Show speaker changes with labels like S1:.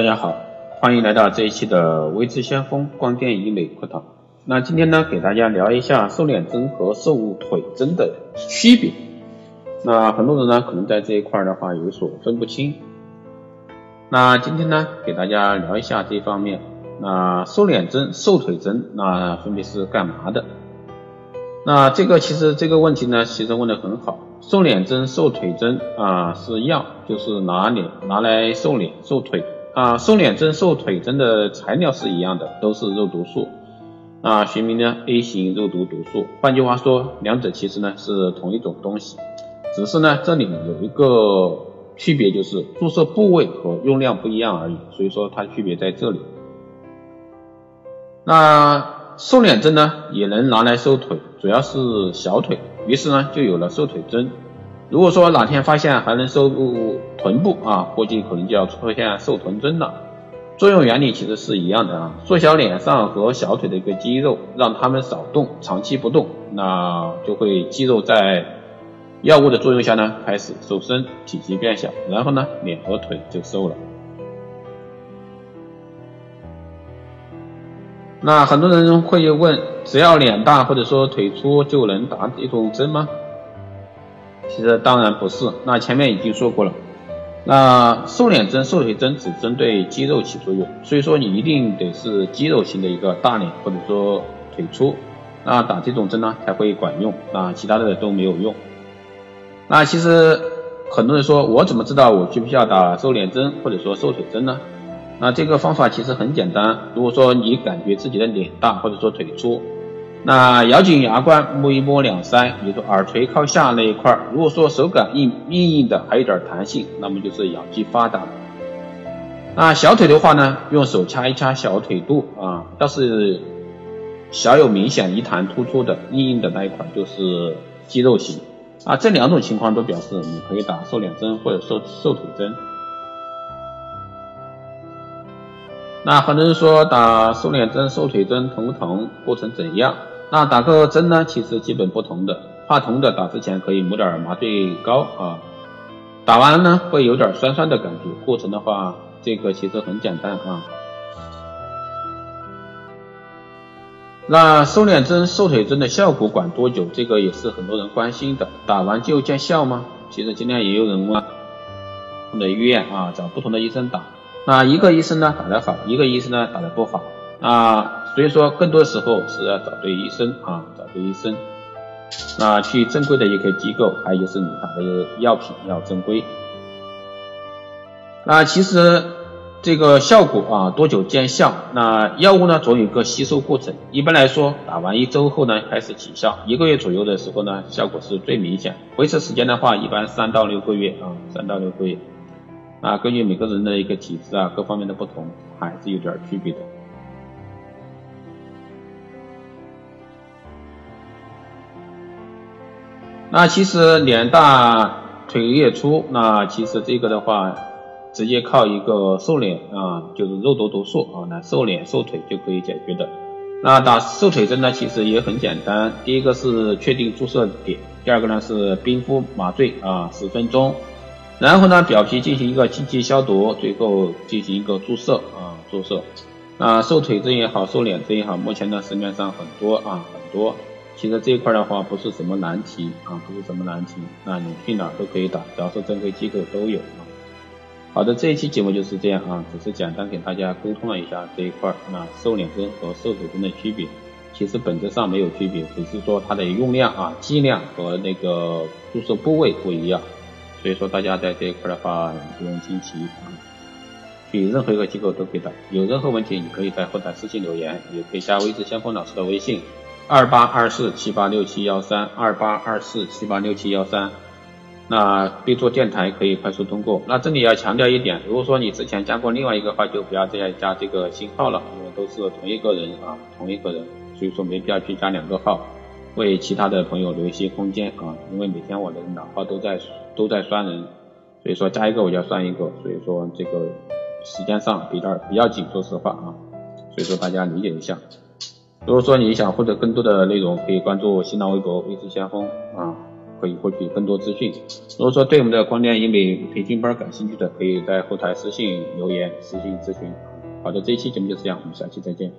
S1: 大家好，欢迎来到这一期的微智先锋光电医美课堂。那今天呢，给大家聊一下瘦脸针和瘦腿针的区别。那很多人呢，可能在这一块的话有所分不清。那今天呢，给大家聊一下这方面。那瘦脸针、瘦腿针，那分别是干嘛的？那这个其实这个问题呢，其实问的很好。瘦脸针、瘦腿针啊是药，就是拿脸拿来瘦脸、瘦腿。啊，瘦脸针、瘦腿针的材料是一样的，都是肉毒素。啊，学名呢 A 型肉毒毒素。换句话说，两者其实呢是同一种东西，只是呢这里有一个区别，就是注射部位和用量不一样而已。所以说它区别在这里。那瘦脸针呢也能拿来瘦腿，主要是小腿，于是呢就有了瘦腿针。如果说哪天发现还能瘦臀部啊，估计可能就要出现瘦臀针了。作用原理其实是一样的啊，缩小脸上和小腿的一个肌肉，让它们少动，长期不动，那就会肌肉在药物的作用下呢开始瘦身，体积变小，然后呢脸和腿就瘦了。那很多人会问，只要脸大或者说腿粗就能打这种针吗？其实当然不是，那前面已经说过了，那瘦脸针、瘦腿针只针对肌肉起作用，所以说你一定得是肌肉型的一个大脸或者说腿粗，那打这种针呢才会管用，那其他的都没有用。那其实很多人说我怎么知道我需不需要打瘦脸针或者说瘦腿针呢？那这个方法其实很简单，如果说你感觉自己的脸大或者说腿粗。那咬紧牙关，摸一摸两腮，也就耳垂靠下那一块儿。如果说手感硬硬硬的，还有点弹性，那么就是咬肌发达。那小腿的话呢，用手掐一掐小腿肚啊，要是小有明显一弹突出的硬硬的那一块，就是肌肉型啊。这两种情况都表示你可以打瘦脸针或者瘦瘦腿针。那很多人说打瘦脸针、瘦腿针疼不疼？过程怎样？那打个针呢，其实基本不同的。怕疼的打之前可以抹点麻醉膏啊，打完呢会有点酸酸的感觉。过程的话，这个其实很简单啊。那瘦脸针、瘦腿针的效果管多久？这个也是很多人关心的。打完就见效吗？其实今天也有人问，的医院啊找不同的医生打，那一个医生呢打得好，一个医生呢打得不好。啊，所以说更多时候是要找对医生啊，找对医生。那去正规的一个机构，还有就是你打的药品要正规。那其实这个效果啊，多久见效？那药物呢总有个吸收过程。一般来说，打完一周后呢开始起效，一个月左右的时候呢效果是最明显。维持时间的话，一般三到六个月啊，三到六个月。啊，根据每个人的一个体质啊，各方面的不同，还是有点区别的。那其实脸大腿也粗，那其实这个的话，直接靠一个瘦脸啊，就是肉毒毒素啊来瘦脸瘦腿就可以解决的。那打瘦腿针呢，其实也很简单，第一个是确定注射点，第二个呢是冰敷麻醉啊十分钟，然后呢表皮进行一个清洁消毒，最后进行一个注射啊注射。那瘦腿针也好，瘦脸针也好，目前呢市面上很多啊很多。其实这一块的话不是什么难题啊，不是什么难题，那你去哪都可以打，只要是正规机构都有啊。好的，这一期节目就是这样啊，只是简单给大家沟通了一下这一块，那瘦脸针和瘦腿针的区别，其实本质上没有区别，只是说它的用量啊、剂量和那个注射部位不一样，所以说大家在这一块的话不用惊奇啊，去任何一个机构都可以打，有任何问题你可以在后台私信留言，也可以加微智先锋老师的微信。二八二四七八六七幺三，二八二四七八六七幺三，那备注电台可以快速通过。那这里要强调一点，如果说你之前加过另外一个号，就不要再加这个新号了，因为都是同一个人啊，同一个人，所以说没必要去加两个号，为其他的朋友留一些空间啊。因为每天我的老号都在都在刷人，所以说加一个我就要算一个，所以说这个时间上比较比较紧，说实话啊，所以说大家理解一下。如果说你想获得更多的内容，可以关注新浪微博“微信先锋”啊，可以获取更多资讯。如果说对我们的光电医美培训班感兴趣的，可以在后台私信留言、私信咨询。好的，这一期节目就是这样，我们下期再见。